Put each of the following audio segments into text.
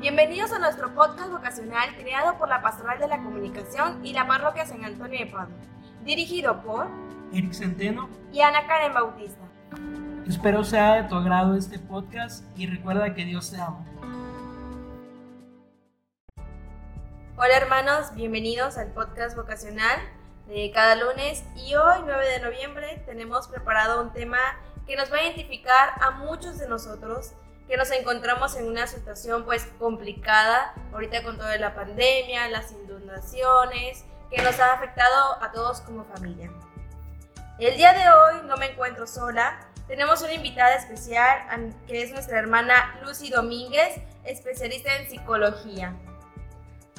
Bienvenidos a nuestro podcast vocacional creado por la Pastoral de la Comunicación y la Parroquia San Antonio de Padua, dirigido por Eric Centeno y Ana Karen Bautista. Espero sea de tu agrado este podcast y recuerda que Dios te ama. Hola hermanos, bienvenidos al podcast vocacional de cada lunes y hoy 9 de noviembre tenemos preparado un tema que nos va a identificar a muchos de nosotros que nos encontramos en una situación pues complicada ahorita con toda la pandemia, las inundaciones, que nos ha afectado a todos como familia. El día de hoy no me encuentro sola, tenemos una invitada especial que es nuestra hermana Lucy Domínguez, especialista en psicología.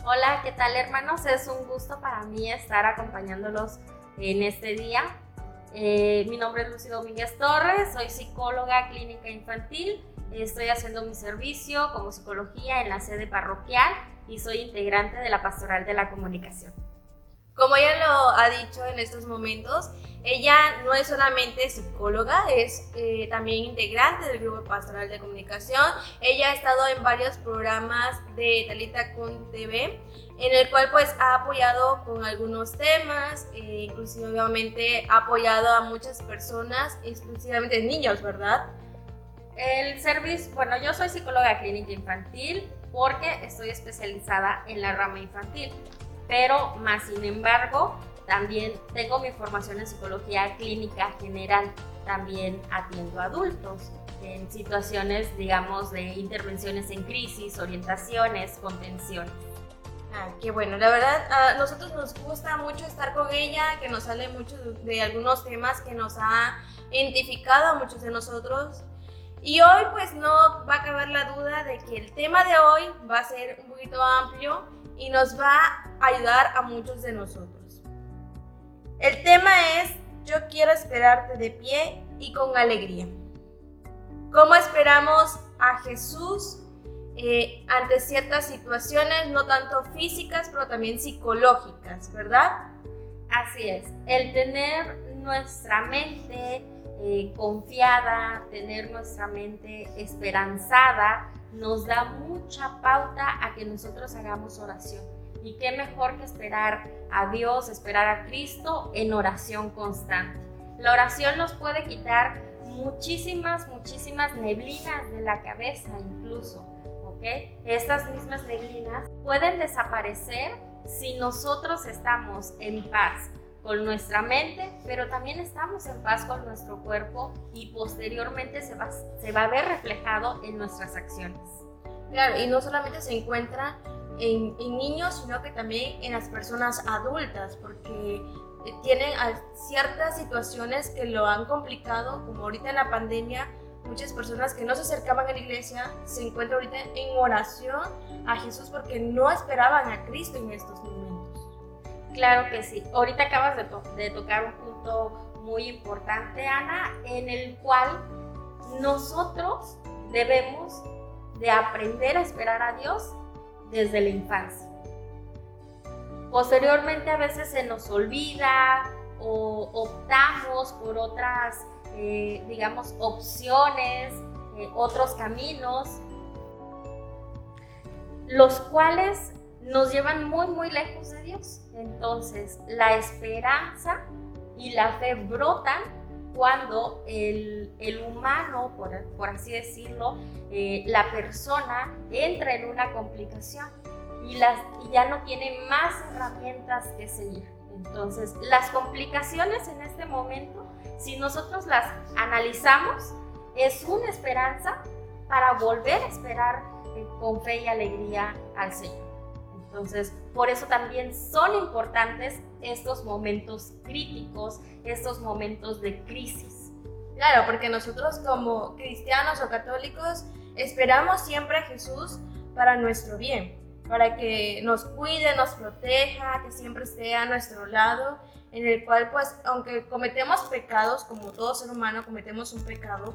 Hola, ¿qué tal hermanos? Es un gusto para mí estar acompañándolos en este día. Eh, mi nombre es Lucy Domínguez Torres, soy psicóloga clínica infantil Estoy haciendo mi servicio como psicología en la sede parroquial y soy integrante de la Pastoral de la Comunicación. Como ella lo ha dicho en estos momentos, ella no es solamente psicóloga, es eh, también integrante del grupo pastoral de comunicación. Ella ha estado en varios programas de Talita con TV, en el cual pues ha apoyado con algunos temas, eh, inclusive obviamente ha apoyado a muchas personas, exclusivamente niños, ¿verdad? El servicio, bueno, yo soy psicóloga clínica infantil porque estoy especializada en la rama infantil, pero más sin embargo, también tengo mi formación en psicología clínica general, también atiendo adultos en situaciones, digamos, de intervenciones en crisis, orientaciones, contenciones. Ah, qué bueno, la verdad, a nosotros nos gusta mucho estar con ella, que nos sale mucho de algunos temas que nos ha identificado a muchos de nosotros y hoy pues no va a caber la duda de que el tema de hoy va a ser un poquito amplio y nos va a ayudar a muchos de nosotros. El tema es Yo quiero esperarte de pie y con alegría. ¿Cómo esperamos a Jesús eh, ante ciertas situaciones, no tanto físicas, pero también psicológicas, verdad? Así es, el tener nuestra mente eh, confiada, tener nuestra mente esperanzada, nos da mucha pauta a que nosotros hagamos oración. Y qué mejor que esperar a Dios, esperar a Cristo en oración constante. La oración nos puede quitar muchísimas, muchísimas neblinas de la cabeza incluso. ¿ok? Estas mismas neblinas pueden desaparecer si nosotros estamos en paz, con nuestra mente, pero también estamos en paz con nuestro cuerpo y posteriormente se va, se va a ver reflejado en nuestras acciones. Claro, y no solamente se encuentra en, en niños, sino que también en las personas adultas, porque tienen ciertas situaciones que lo han complicado, como ahorita en la pandemia, muchas personas que no se acercaban a la iglesia se encuentran ahorita en oración a Jesús porque no esperaban a Cristo en estos momentos. Claro que sí. Ahorita acabas de, tocar un punto muy importante, Ana, en el cual nosotros debemos de aprender a esperar a Dios desde la infancia. Posteriormente a veces se nos olvida o optamos por otras, eh, digamos, opciones, eh, otros caminos, los cuales nos llevan muy, muy lejos de Dios. Entonces, la esperanza y la fe brotan cuando el, humano, por, así decirlo, eh, la persona entra en una complicación y, ya no tiene más herramientas que seguir. Entonces, las complicaciones en este momento, si nosotros las analizamos, es una esperanza para volver a esperar eh, con fe y alegría al Señor. Entonces, por eso también son importantes estos momentos críticos, estos momentos de crisis. Claro, porque nosotros como cristianos o católicos esperamos siempre a Jesús para nuestro bien, para que nos cuide, nos proteja, que siempre esté a nuestro lado, en el cual pues aunque cometemos pecados, como todo ser humano cometemos un pecado,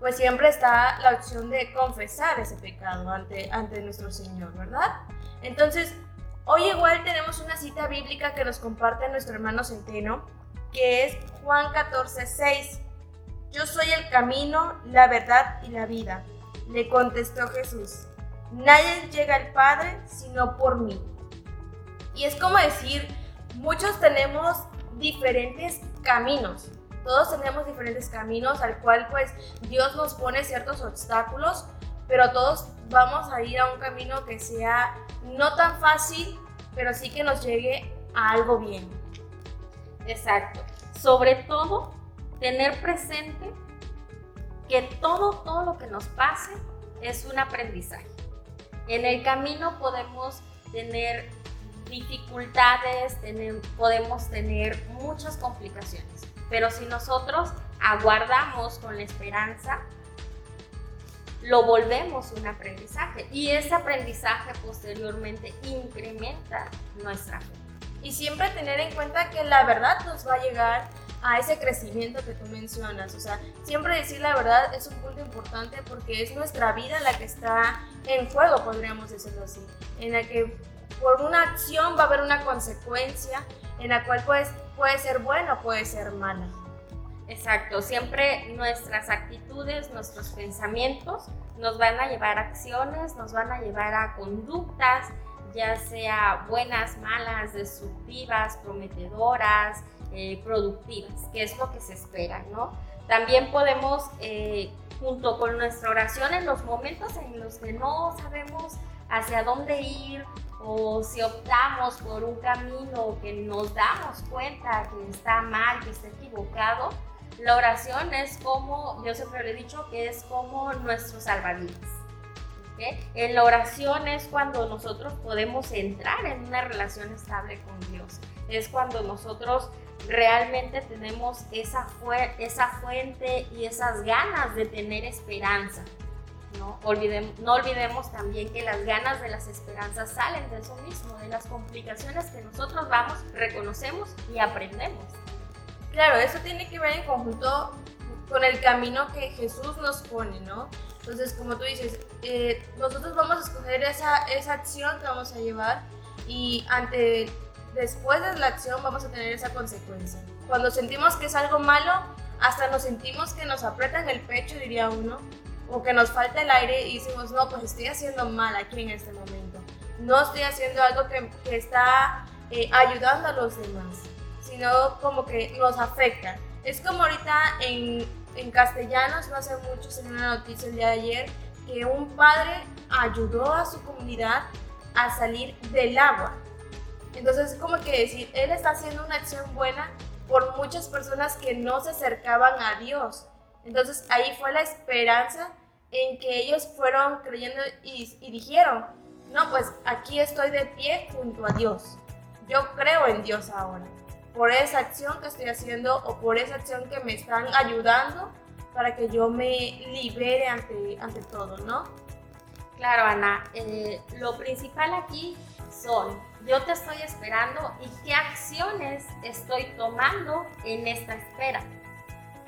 pues siempre está la opción de confesar ese pecado ante, ante nuestro Señor, ¿verdad? Entonces, hoy igual tenemos una cita bíblica que nos comparte nuestro hermano Centeno, que es Juan 14, 6. Yo soy el camino, la verdad y la vida, le contestó Jesús. nadie llega al Padre sino por mí. Y es como decir, muchos tenemos diferentes caminos. Todos tenemos diferentes caminos al cual pues Dios nos pone ciertos obstáculos, pero todos vamos a ir a un camino que sea no tan fácil, pero sí que nos llegue a algo bien. Exacto. Sobre todo, tener presente que todo, todo lo que nos pase es un aprendizaje. En el camino podemos tener dificultades, podemos tener muchas complicaciones, pero si nosotros aguardamos con la esperanza, lo volvemos un aprendizaje y ese aprendizaje posteriormente incrementa nuestra fe. Y siempre tener en cuenta que la verdad nos va a llegar a ese crecimiento que tú mencionas. O sea, siempre decir la verdad es un punto importante porque es nuestra vida la que está en juego, podríamos decirlo así. En la que por una acción va a haber una consecuencia en la cual pues, puede ser buena puede ser mala. Exacto, siempre nuestras actitudes, nuestros pensamientos nos van a llevar a acciones, nos van a llevar a conductas, ya sea buenas, malas, destructivas, prometedoras, eh, productivas, que es lo que se espera, ¿no? También podemos, eh, junto con nuestra oración, en los momentos en los que no sabemos hacia dónde ir o si optamos por un camino que nos damos cuenta que está mal, que está equivocado, la oración es como, yo siempre le he dicho, que es como nuestro salvavidas. En la oración es cuando nosotros podemos entrar en una relación estable con Dios. Es cuando nosotros realmente tenemos esa, esa fuente y esas ganas de tener esperanza. ¿No? Olvidemos, no olvidemos también que las ganas de las esperanzas salen de eso mismo, de las complicaciones que nosotros vamos, reconocemos y aprendemos. Claro, eso tiene que ver en conjunto con el camino que Jesús nos pone, ¿no? Entonces, como tú dices, eh, nosotros vamos a escoger esa, esa acción que vamos a llevar y ante, después de la acción vamos a tener esa consecuencia. Cuando sentimos que es algo malo, hasta nos sentimos que nos aprietan el pecho, diría uno, o que nos falta el aire y decimos, no, pues estoy haciendo mal aquí en este momento. No estoy haciendo algo que, que está eh, ayudando a los demás, sino como que nos afecta. Es como ahorita en, en castellanos, no hace mucho, se una noticia el día de ayer, que un padre ayudó a su comunidad a salir del agua. Entonces, como que decir, él está haciendo una acción buena por muchas personas que no se acercaban a Dios. Entonces, ahí fue la esperanza en que ellos fueron creyendo y, dijeron, no, pues aquí estoy de pie junto a Dios. Yo creo en Dios ahora por esa acción que estoy haciendo o por esa acción que me están ayudando para que yo me libere ante, ante todo, ¿no? Claro, Ana, eh, lo principal aquí son, yo te estoy esperando y qué acciones estoy tomando en esta espera.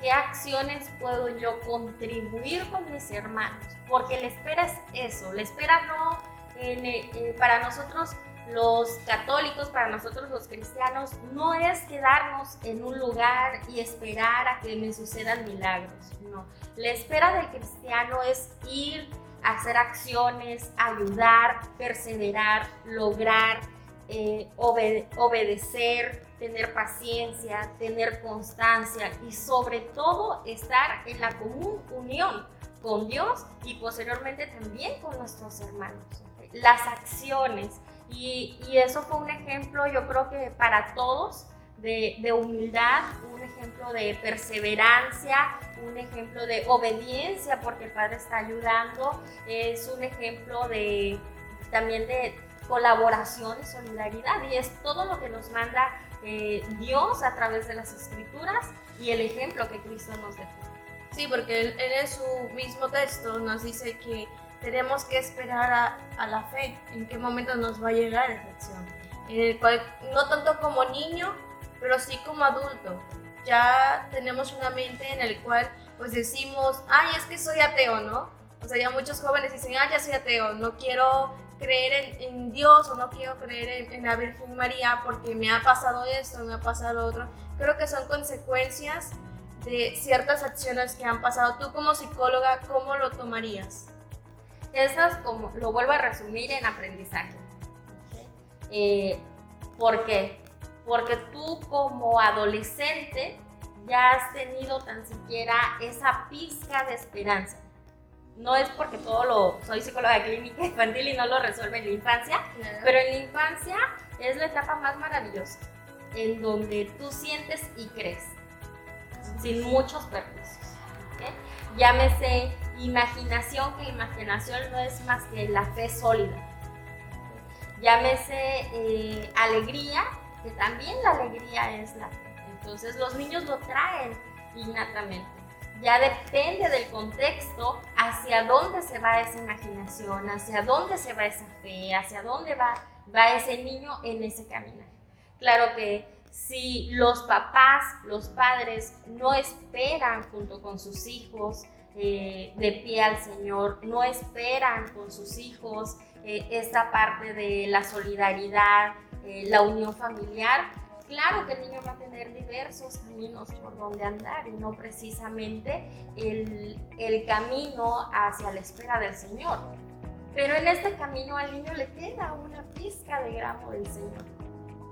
¿Qué acciones puedo yo contribuir con mis hermanos? Porque la espera es eso, la espera no, eh, para nosotros los católicos, para nosotros los cristianos, no es quedarnos en un lugar y esperar a que me sucedan milagros, no. La espera del cristiano es ir hacer acciones, ayudar, perseverar, lograr, eh, obedecer, tener paciencia, tener constancia y sobre todo estar en la común unión con Dios y posteriormente también con nuestros hermanos. Las acciones, y, eso fue un ejemplo, yo creo que para todos, de, humildad, un ejemplo de perseverancia, un ejemplo de obediencia porque el Padre está ayudando, es un ejemplo de también de colaboración y solidaridad y es todo lo que nos manda eh, Dios a través de las escrituras y el ejemplo que Cristo nos dejó. Sí, porque él, en su mismo texto nos dice que tenemos que esperar a, la fe, en qué momento nos va a llegar esa acción. En el cual, no tanto como niño, pero sí como adulto. Ya tenemos una mente en el cual pues decimos, ay, es que soy ateo, ¿no? O sea, ya muchos jóvenes dicen, ay, ya soy ateo, no quiero creer en, Dios o no quiero creer en, en, la Virgen María porque me ha pasado esto, me ha pasado otro. Creo que son consecuencias de ciertas acciones que han pasado. Tú como psicóloga, ¿cómo lo tomarías? esas como lo vuelvo a resumir en aprendizaje. Eh, ¿Por qué? Porque tú como adolescente ya has tenido tan siquiera esa pizca de esperanza. No es porque todo lo, soy psicóloga clínica infantil y no lo resuelve en la infancia, pero en la infancia es la etapa más maravillosa, en donde tú sientes y crees, sin muchos perjuicios. Llámese imaginación, que imaginación no es más que la fe sólida. Llámese eh, alegría, que también la alegría es la fe. Entonces los niños lo traen innatamente. Ya depende del contexto hacia dónde se va esa imaginación, hacia dónde se va esa fe, hacia dónde va, va ese niño en ese camino. Claro que si los papás, los padres no esperan junto con sus hijos eh, de pie al Señor, no esperan con sus hijos eh, esta parte de la solidaridad, eh, la unión familiar, claro que el niño va a tener diversos caminos por donde andar y no precisamente el, camino hacia la espera del Señor. Pero en este camino al niño le queda una pizca de gramo del Señor.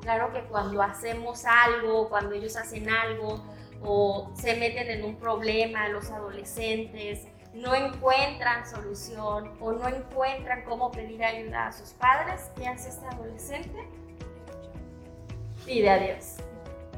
Claro que cuando hacemos algo, cuando ellos hacen algo o se meten en un problema, los adolescentes, no encuentran solución o no encuentran cómo pedir ayuda a sus padres, ¿qué hace este adolescente? Pide a Dios,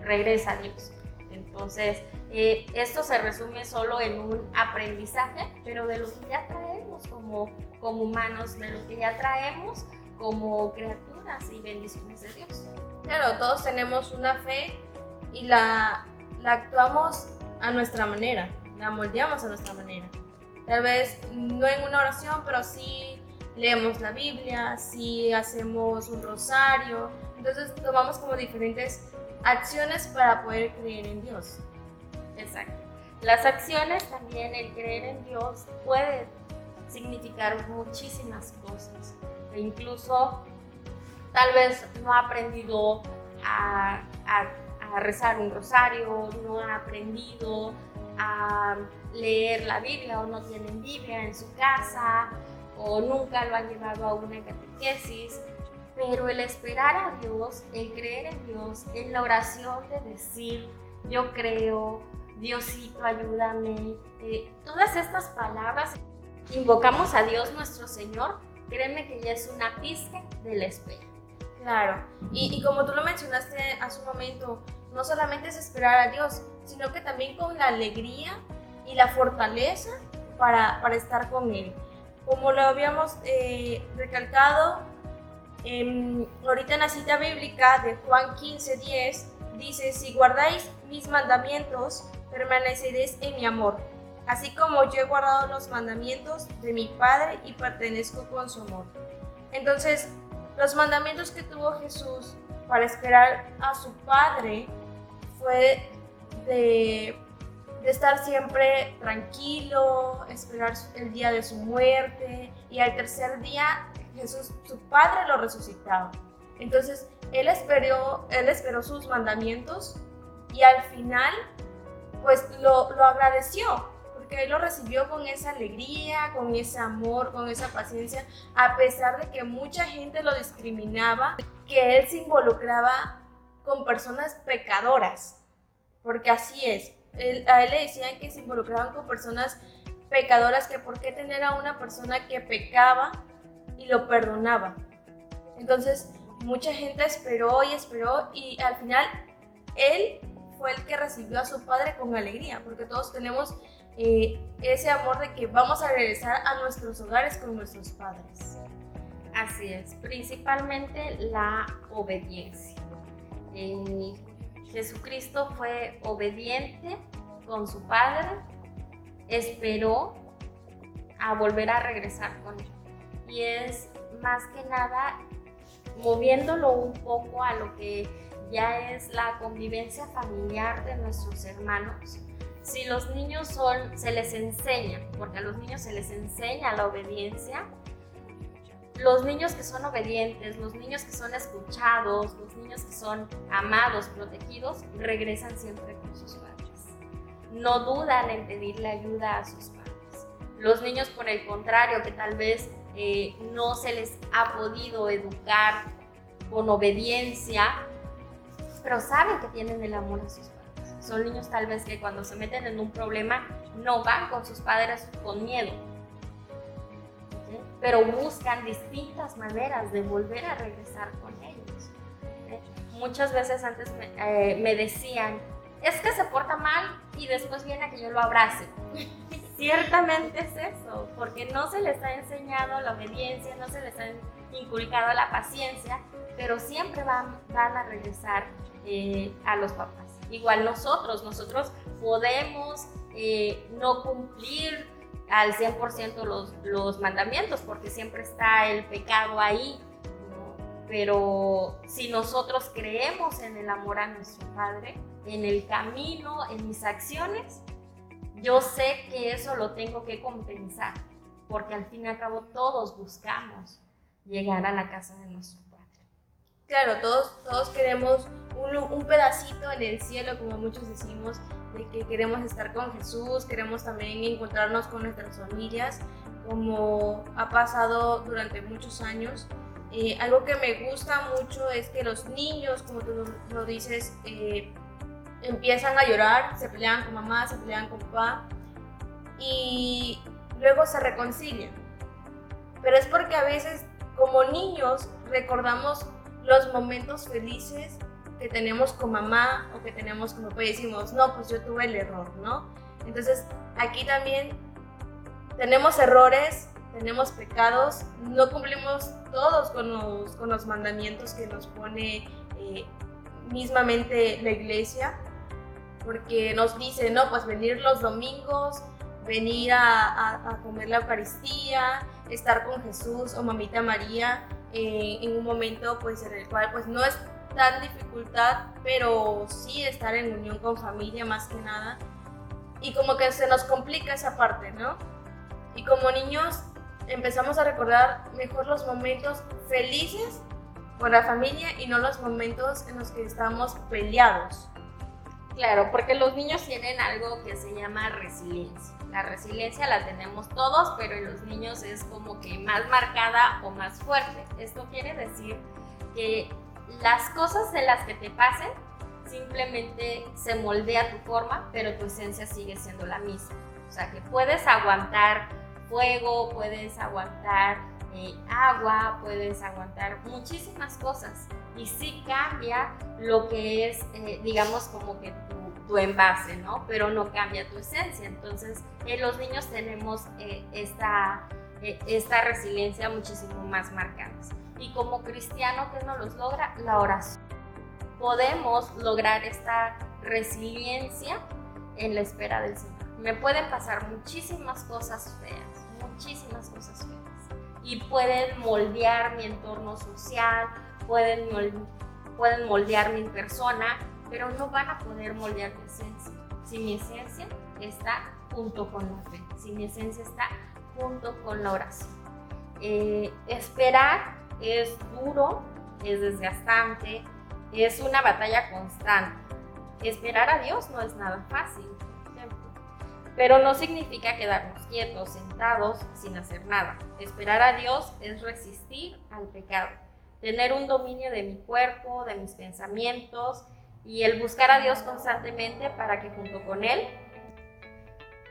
regresa a Dios. Entonces, eh, esto se resume solo en un aprendizaje, pero de lo que ya traemos como, como humanos, de lo que ya traemos como criaturas y bendiciones de Dios. Claro, todos tenemos una fe y la, la actuamos a nuestra manera, la moldeamos a nuestra manera. Tal vez no en una oración, pero sí leemos la Biblia, sí hacemos un rosario, entonces tomamos como diferentes acciones para poder creer en Dios. Exacto. Las acciones también, el creer en Dios puede significar muchísimas cosas. E incluso tal vez no ha aprendido a, a rezar un rosario, no ha aprendido a leer la Biblia o no tienen Biblia en su casa o nunca lo han llevado a una catequesis pero el esperar a Dios, el creer en Dios, en la oración de decir, yo creo, Diosito, ayúdame, eh, todas estas palabras, invocamos a Dios nuestro Señor, créeme que ya es una pista de la espera. Claro, y, como tú lo mencionaste hace un momento, no solamente es esperar a Dios, sino que también con la alegría y la fortaleza para, para estar con Él. Como lo habíamos eh, recalcado, ahorita en la cita bíblica de Juan 15, 10, dice, si guardáis mis mandamientos, permaneceréis en mi amor, así como yo he guardado los mandamientos de mi Padre y pertenezco con su amor. Entonces, los mandamientos que tuvo Jesús para esperar a su Padre fue de estar siempre tranquilo, esperar el día de su muerte y al tercer día Jesús, su Padre lo resucitaba. Entonces, él esperó, él esperó sus mandamientos y al final, pues lo, lo agradeció, porque él lo recibió con esa alegría, con ese amor, con esa paciencia, a pesar de que mucha gente lo discriminaba, que él se involucraba con personas pecadoras, porque así es. a él le decían que se involucraban con personas pecadoras, que por qué tener a una persona que pecaba y lo perdonaba. Entonces, mucha gente esperó y esperó y al final él fue el que recibió a su padre con alegría, porque todos tenemos eh, ese amor de que vamos a regresar a nuestros hogares con nuestros padres. Así es, principalmente la obediencia. Eh, Jesucristo fue obediente con su Padre, esperó a volver a regresar con él y es más que nada moviéndolo un poco a lo que ya es la convivencia familiar de nuestros hermanos. Si los niños son, se les enseña, porque a los niños se les enseña la obediencia, los niños que son obedientes, los niños que son escuchados, los niños que son amados, protegidos, regresan siempre con sus padres. No dudan en pedirle ayuda a sus padres Los niños, por el contrario, que tal vez eh, no se les ha podido educar con obediencia, pero saben que tienen el amor a sus padres. Son niños tal vez que cuando se meten en un problema no van con sus padres con miedo, pero buscan distintas maneras de volver a regresar con ellos. Muchas veces antes me, eh, me decían, es que se porta mal y después viene a que yo lo abrace. Ciertamente es eso, porque no se les ha enseñado la obediencia, no se les ha inculcado la paciencia, pero siempre van, van a regresar eh, a los papás. Igual nosotros, nosotros podemos eh, no cumplir al 100% los, los mandamientos, porque siempre está el pecado ahí, pero si nosotros creemos en el amor a nuestro Padre, en el camino, en mis acciones, yo sé que eso lo tengo que compensar, porque al fin y al cabo todos buscamos llegar a la casa de nuestro Padre. Claro, todos, todos queremos un, pedacito en el cielo, como muchos decimos, de que queremos estar con Jesús, queremos también encontrarnos con nuestras familias, como ha pasado durante muchos años. Eh, algo que me gusta mucho es que los niños, como tú lo dices, eh, empiezan a llorar, se pelean con mamá, se pelean con papá y luego se reconcilian. Pero es porque a veces como niños recordamos los momentos felices que tenemos con mamá o que tenemos con papá y decimos, no, pues yo tuve el error, ¿no? Entonces aquí también tenemos errores, tenemos pecados, no cumplimos todos con los, con los mandamientos que nos pone eh, mismamente la iglesia, porque nos dice, no, pues venir los domingos, venir a, comer la Eucaristía, estar con Jesús o Mamita María eh, en un momento pues en el cual pues no es tan dificultad, pero sí estar en unión con familia más que nada. Y como que se nos complica esa parte, ¿no? Y como niños empezamos a recordar mejor los momentos felices con la familia y no los momentos en los que estamos peleados. Claro, porque los niños tienen algo que se llama resiliencia. La resiliencia la tenemos todos, pero en los niños es como que más marcada o más fuerte. Esto quiere decir que las cosas de las que te pasen simplemente se moldea tu forma, pero tu esencia sigue siendo la misma. O sea, que puedes aguantar fuego, puedes aguantar eh, agua, puedes aguantar muchísimas cosas, y sí cambia lo que es, eh, digamos, como que tu, envase, ¿no? Pero no cambia tu esencia. Entonces, en los niños tenemos eh, esta, eh, esta resiliencia muchísimo más marcada. Y como cristiano, ¿qué nos los logra? La oración. Podemos lograr esta resiliencia en la espera del Señor. Me pueden pasar muchísimas cosas feas, muchísimas cosas feas. Y pueden moldear mi entorno social, pueden, moldear mi persona, pero no van a poder moldear mi esencia. Si mi esencia está junto con la fe, si mi esencia está junto con la oración. Eh, esperar es duro, es desgastante, es una batalla constante. Esperar a Dios no es nada fácil, pero no significa quedarnos quietos, sentados, sin hacer nada. Esperar a Dios es resistir al pecado tener un dominio de mi cuerpo, de mis pensamientos y el buscar a Dios constantemente para que junto con Él,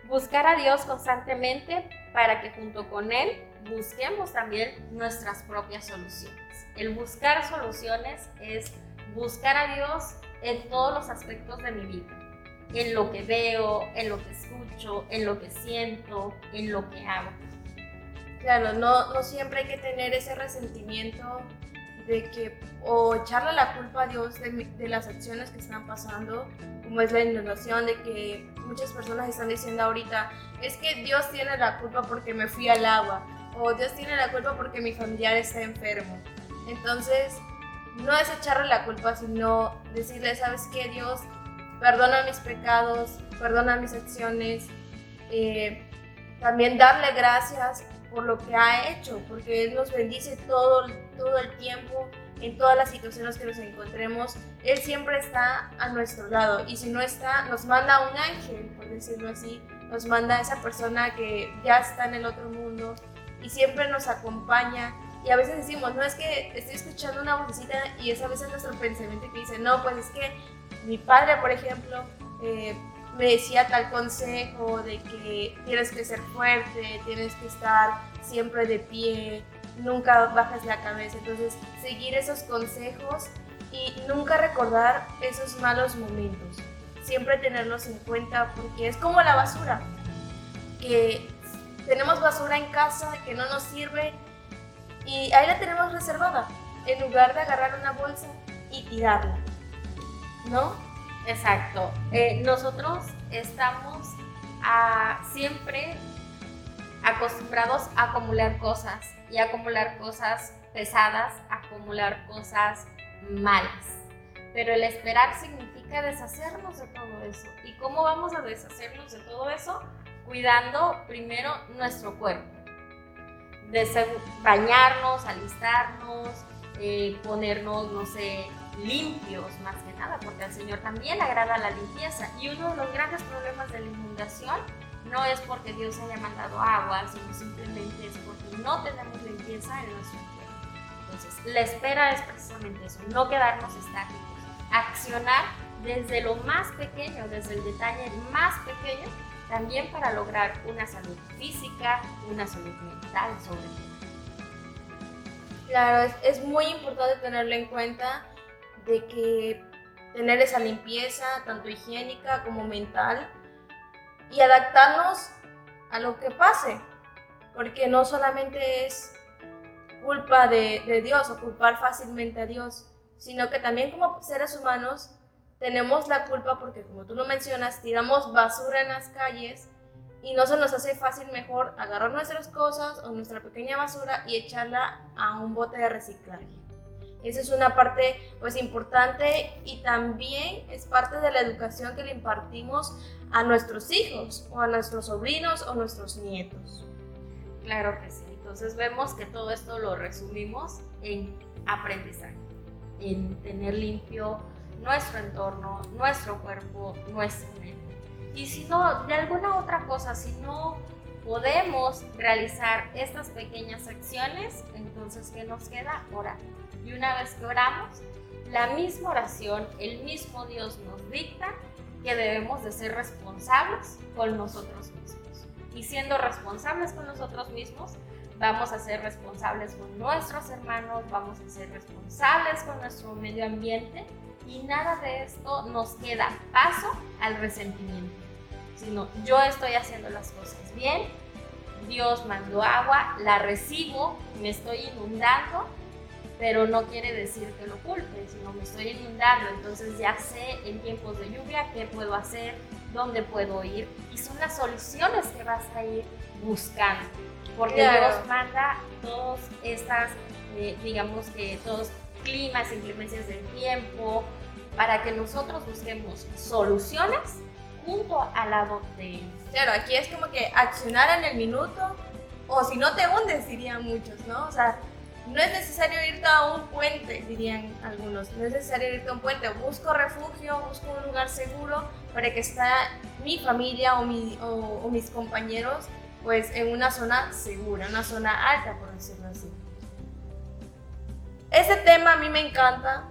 buscar a Dios constantemente para que junto con Él busquemos también nuestras propias soluciones. El buscar soluciones es buscar a Dios en todos los aspectos de mi vida, en lo que veo, en lo que escucho, en lo que siento, en lo que hago. Claro, no, no siempre hay que tener ese resentimiento de que o echarle la culpa a Dios de, las acciones que están pasando, como es la inundación, de que muchas personas están diciendo ahorita, es que Dios tiene la culpa porque me fui al agua, o Dios tiene la culpa porque mi familiar está enfermo. Entonces, no es echarle la culpa, sino decirle, ¿sabes qué, Dios? Perdona mis pecados, perdona mis acciones, eh, también darle gracias por lo que ha hecho, porque Él nos bendice todo, todo el tiempo, en todas las situaciones que nos encontremos. Él siempre está a nuestro lado y si no está, nos manda un ángel, por decirlo así, nos manda esa persona que ya está en el otro mundo y siempre nos acompaña. Y a veces decimos, no es que estoy escuchando una vocecita y es a veces nuestro pensamiento que dice, no, pues es que mi padre, por ejemplo, eh, me decía tal consejo de que tienes que ser fuerte, tienes que estar siempre de pie, nunca bajas la cabeza. Entonces, seguir esos consejos y nunca recordar esos malos momentos. Siempre tenerlos en cuenta porque es como la basura, que tenemos basura en casa que no nos sirve y ahí la tenemos reservada, en lugar de agarrar una bolsa y tirarla. ¿No? Exacto. Eh, nosotros estamos a, siempre acostumbrados a acumular cosas y acumular cosas pesadas, acumular cosas malas. Pero el esperar significa deshacernos de todo eso. ¿Y cómo vamos a deshacernos de todo eso? Cuidando primero nuestro cuerpo. Bañarnos, alistarnos, eh, ponernos, no sé, limpios más que nada, porque al Señor también le agrada la limpieza. Y uno de los grandes problemas de la inundación no es porque Dios haya mandado agua, sino simplemente es porque no tenemos limpieza en nuestro cuerpo. Entonces, la espera es precisamente eso, no quedarnos estáticos, accionar desde lo más pequeño, desde el detalle más pequeño, también para lograr una salud física, una salud mental sobre todo. Claro, es, es muy importante tenerlo en cuenta de que tener esa limpieza, tanto higiénica como mental, y adaptarnos a lo que pase, porque no solamente es culpa de, Dios o culpar fácilmente a Dios, sino que también como seres humanos tenemos la culpa porque como tú lo mencionas, tiramos basura en las calles y no se nos hace fácil mejor agarrar nuestras cosas o nuestra pequeña basura y echarla a un bote de reciclaje. Esa es una parte pues importante y también es parte de la educación que le impartimos a nuestros hijos o a nuestros sobrinos o nuestros nietos. Claro que sí. Entonces vemos que todo esto lo resumimos en aprendizaje, en tener limpio nuestro entorno, nuestro cuerpo, nuestra mente. Y si no, de alguna otra cosa, si no podemos realizar estas pequeñas acciones, entonces ¿qué nos queda? Orar. Y una vez que oramos, la misma oración, el mismo Dios nos dicta que debemos de ser responsables con nosotros mismos. Y siendo responsables con nosotros mismos, vamos a ser responsables con nuestros hermanos, vamos a ser responsables con nuestro medio ambiente y nada de esto nos queda paso al resentimiento, sino yo estoy haciendo las cosas bien, Dios mandó agua, la recibo, me estoy inundando pero no quiere decir que lo culpe, sino me estoy inundando, entonces ya sé en tiempos de lluvia qué puedo hacer, dónde puedo ir, y son las soluciones que vas a ir buscando, porque Dios manda todas estas, eh, digamos que todos climas, inclemencias del tiempo, para que nosotros busquemos soluciones junto al lado de Él. Claro, aquí es como que accionar en el minuto, o si no te hundes, dirían muchos, ¿no? O sea, no es necesario irte a un puente, dirían algunos. No es necesario irte a un puente. Busco refugio, busco un lugar seguro para que esté mi familia o, o, mis compañeros pues en una zona segura, una zona alta, por decirlo así. Ese tema a mí me encanta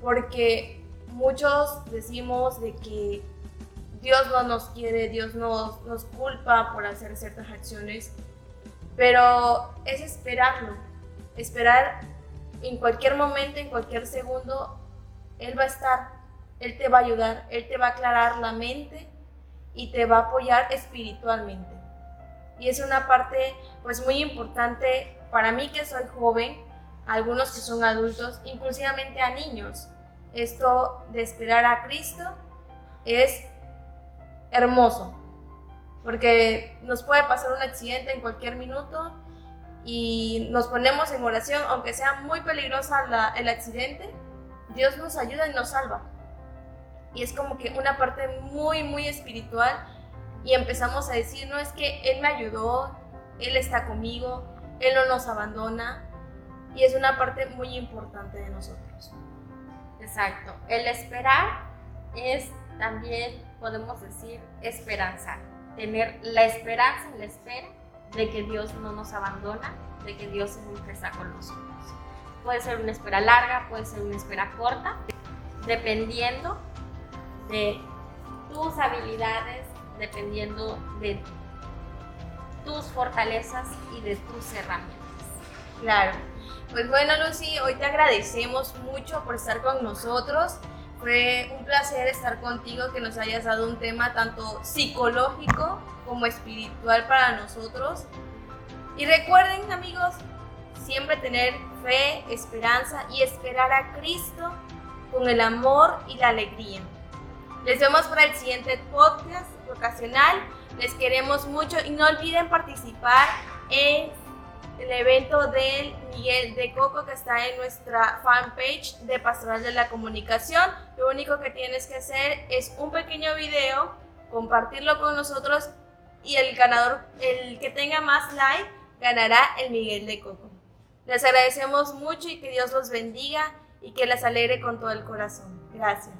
porque muchos decimos de que Dios no nos quiere, Dios nos, nos culpa por hacer ciertas acciones, pero es esperarlo, esperar en cualquier momento, en cualquier segundo, Él va a estar, Él te va a ayudar, Él te va a aclarar la mente y te va a apoyar espiritualmente. Y es una parte pues muy importante para mí que soy joven, algunos que son adultos, inclusivamente a niños. Esto de esperar a Cristo es hermoso, porque nos puede pasar un accidente en cualquier minuto y nos ponemos en oración, aunque sea muy peligrosa el accidente, Dios nos ayuda y nos salva. Y es como que una parte muy, muy espiritual y empezamos a decir, no es que Él me ayudó, Él está conmigo, Él no nos abandona y es una parte muy importante de nosotros. Exacto. El esperar es también, podemos decir, esperanza. tener la esperanza en la espera de que Dios no nos abandona, de que Dios siempre está con nosotros. Puede ser una espera larga, puede ser una espera corta, dependiendo de tus habilidades, dependiendo de tus fortalezas y de tus herramientas. Claro. Pues bueno, Lucy, hoy te agradecemos mucho por estar con nosotros. Fue un placer estar contigo, que nos hayas dado un tema tanto psicológico como espiritual para nosotros. Y recuerden, amigos, siempre tener fe, esperanza y esperar a Cristo con el amor y la alegría. Les vemos para el siguiente podcast vocacional. Les queremos mucho y no olviden participar en el evento del Miguel de Coco que está en nuestra fanpage de Pastoral de la Comunicación. Lo único que tienes que hacer es un pequeño video, compartirlo con nosotros y el ganador, el que tenga más like, ganará el Miguel de Coco. Les agradecemos mucho y que Dios los bendiga y que les alegre con todo el corazón. Gracias.